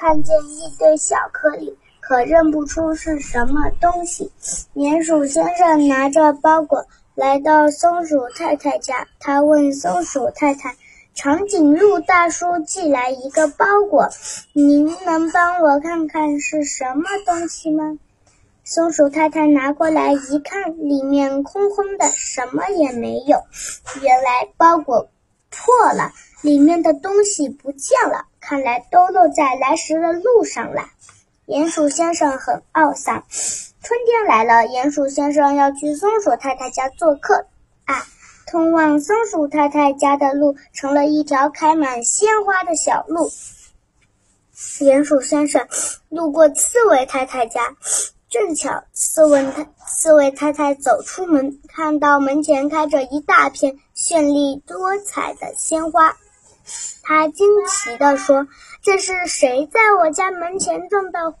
看见一堆小颗粒，可认不出是什么东西。鼹鼠先生拿着包裹来到松鼠太太家，他问松鼠太太：“长颈鹿大叔寄来一个包裹，您能帮我看看是什么东西吗？”松鼠太太拿过来一看，里面空空的，什么也没有。原来包裹破了，里面的东西不见了。看来都落在来时的路上了。鼹鼠先生很懊丧。春天来了，鼹鼠先生要去松鼠太太家做客。啊，通往松鼠太太家的路成了一条开满鲜花的小路。鼹鼠先生路过刺猬太太家，正巧刺猬太刺猬太太走出门，看到门前开着一大片绚丽多彩的鲜花。他惊奇地说：“这是谁在我家门前种的花？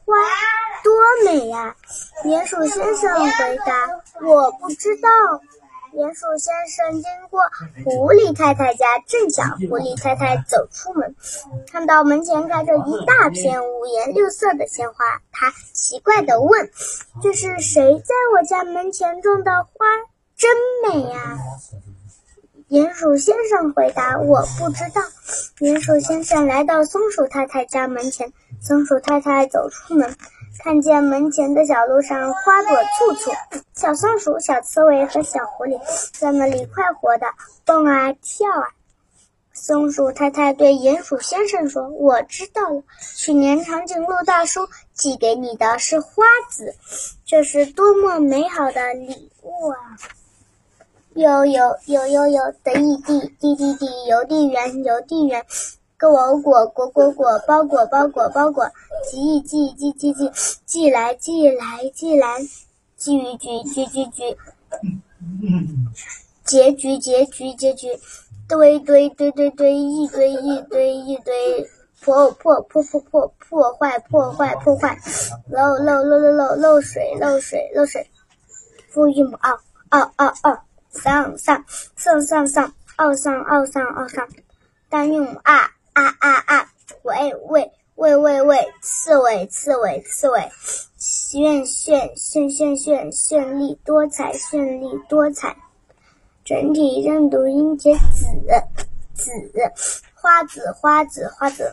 多美呀！”鼹鼠先生回答：“我不知道。”鼹鼠先生经过狐狸太太家，正巧狐狸太太走出门，看到门前开着一大片五颜六色的鲜花，他奇怪地问：“这是谁在我家门前种的花？真美呀！”鼹鼠先生回答：“我不知道。”鼹鼠先生来到松鼠太太家门前，松鼠太太走出门，看见门前的小路上花朵簇簇，小松鼠、小刺猬和小狐狸在那里快活的蹦啊跳啊。松鼠太太对鼹鼠先生说：“我知道了，去年长颈鹿大叔寄给你的是花籽，这是多么美好的礼物啊！”有有有有有，得意地地地地，邮递员邮递员，果果果果果，包裹包裹包裹，寄寄寄寄寄，寄来寄来寄来，聚聚聚聚聚，结局结局结局，堆堆堆堆堆，一堆一堆一堆，破破破破破破坏破坏破坏，漏漏漏漏漏漏水漏水漏水，复韵母二二二二。上上上上上，二上二上二上，单韵啊啊啊啊，喂喂喂喂喂，刺猬刺猬刺猬，炫炫炫炫炫绚丽多彩绚丽多彩，整体认读音节子子，花子花子花子，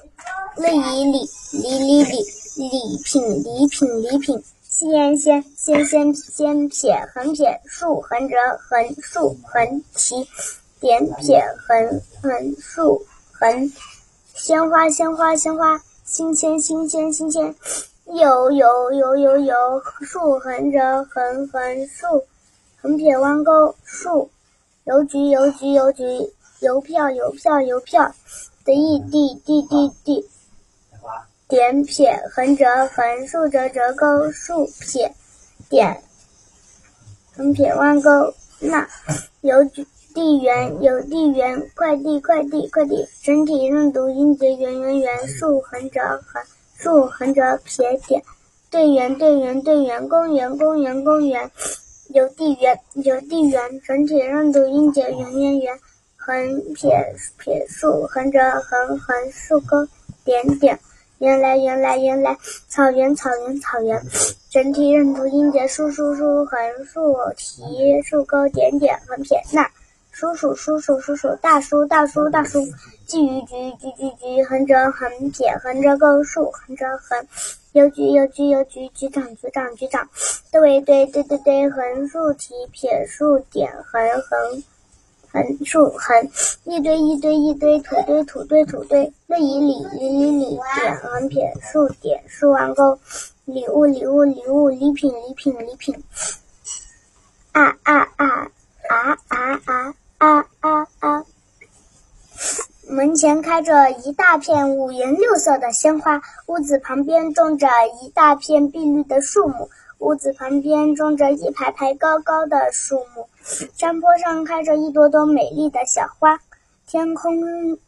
礼礼礼礼礼礼品礼品礼品。先先先先先撇横撇竖横折横竖横提点撇横横竖横鲜花鲜花鲜花新鲜新鲜新鲜有有有有有竖横折横横竖横撇弯钩竖邮局邮局邮局邮票邮票邮票的意地地地地。点撇横折横竖折折钩竖撇点横撇弯钩捺邮递员邮递员快递快递快递。整体认读音节圆圆圆竖横折横竖横折撇点。队员队员队员公园公园公园邮递员邮递员整体认读音节圆圆圆。横撇撇竖横折横横竖钩点点。原来原来原来，草原草原草原，整体认读音节竖竖竖横竖提竖钩点点横撇捺，叔叔叔叔叔叔大叔大叔大叔，寄予局局局局横折横撇横折钩竖横折横，邮局邮局邮局局长局长局长，对对对对对横竖提撇竖点横横。横竖横，一堆一堆一堆，土堆土堆土堆，那以里里里里点横撇竖点竖弯钩，礼物礼物礼物，礼品礼品礼品，啊啊啊啊啊啊啊啊啊！门前开着一大片五颜六色的鲜花，屋子旁边种着一大片碧绿的树木。屋子旁边种着一排排高高的树木，山坡上开着一朵朵美丽的小花，天空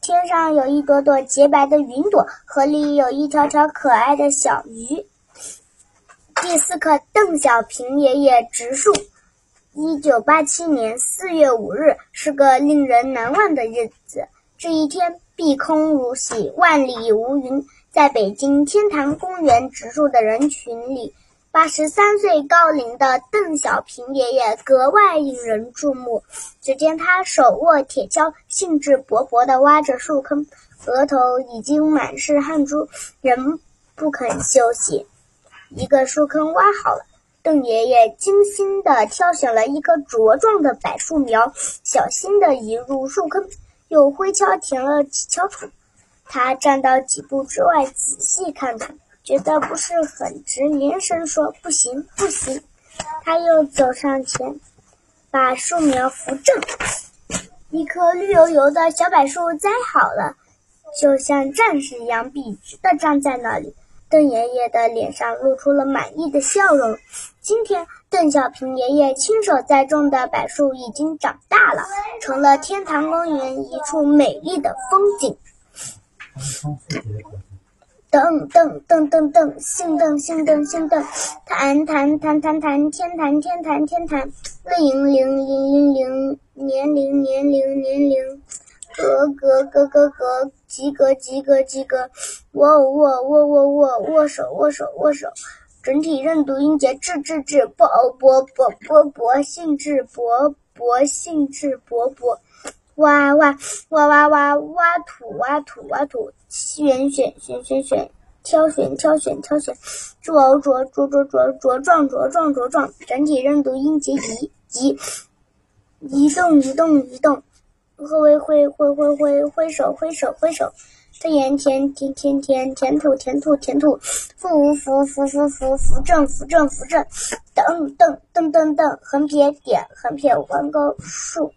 天上有一朵朵洁白的云朵，河里有一条条可爱的小鱼。第四课，邓小平爷爷植树。一九八七年四月五日是个令人难忘的日子。这一天，碧空如洗，万里无云。在北京天坛公园植树的人群里，八十三岁高龄的邓小平爷爷格外引人注目。只见他手握铁锹，兴致勃勃地挖着树坑，额头已经满是汗珠，仍不肯休息。一个树坑挖好了。邓爷爷精心地挑选了一棵茁壮的柏树苗，小心地移入树坑，又挥锹填了几锹土。他站到几步之外，仔细看看，觉得不是很直，连声说：“不行，不行！”他又走上前，把树苗扶正，一棵绿油油的小柏树栽好了，就像战士一样笔直地站在那里。邓爷爷的脸上露出了满意的笑容。今天，邓小平爷爷亲手栽种的柏树已经长大了，成了天坛公园一处美丽的风景。噔噔噔噔噔，星噔星噔星噔，弹弹弹弹弹，天坛天坛天坛，铃铃铃铃铃，年龄年龄年龄。格格格格格，及格及格及格，握握握握握，握手握手握手，整体认读音节质质质，勃勃勃勃勃，兴致勃勃兴致勃勃，挖挖挖挖挖挖土挖土挖土，选选选选选，挑选挑选挑选，茁茁茁茁茁茁壮茁壮茁壮，整体认读音节移移，移动移动移动。挥挥挥挥挥挥手挥手挥手，填填填填填填土填土填土，扶扶扶扶扶扶正扶正扶正，噔噔噔噔噔，横撇点横撇弯钩竖，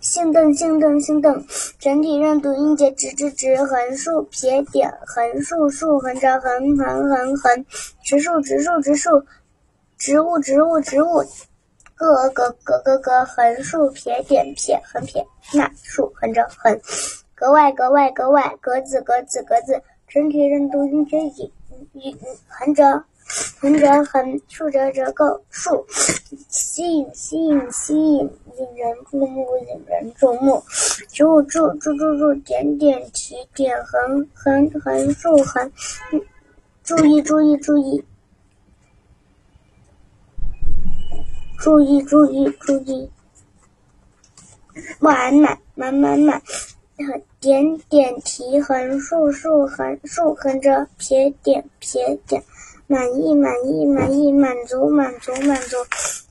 星噔星噔星噔，整体认读音节直直直，横竖撇点横竖竖横着横横横横，直竖直竖直竖，植物植物植物。格格格格格，横竖撇点撇横撇捺竖横着横，格外格外格外，格子格子格子，整体认读音节引引横着横折横，竖折折钩竖，吸引吸引吸引，引人注目引人注目，注注注注注，点点提点横横横竖横，注意注意注意。注意注意注意，满满满满满，点点提横竖竖横竖横着撇点撇点，满意满意满意满足满足满足，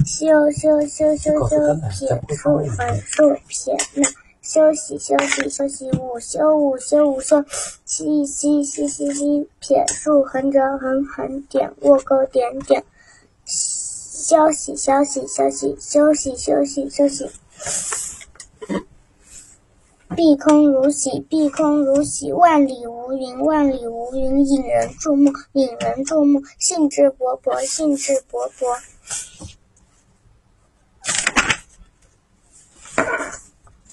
休休休休休撇竖横竖撇捺，休息休息休息午休午休午休，息息息息息撇竖横折横横点卧钩点点。消息，消息，消息，休息，休息，休息。碧空如洗，碧空如洗，万里无云，万里无云，引人注目，引人注目，兴致勃勃，兴致勃勃。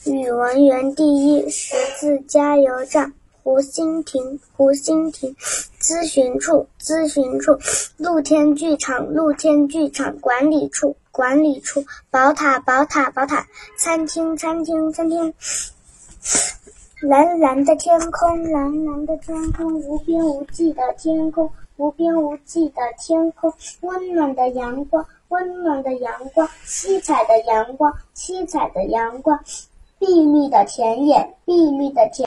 语文园第一，识字加油站。湖心亭，湖心亭，咨询处，咨询处，露天剧场，露天剧场，管理处，管理处，宝塔，宝塔，宝塔，餐厅，餐厅，餐厅，蓝蓝的天空，蓝蓝的天空，无边无际的天空，无边无际的天空，温暖的阳光，温暖的阳光，七彩的阳光，七彩的阳光，碧绿的田野，碧绿的田。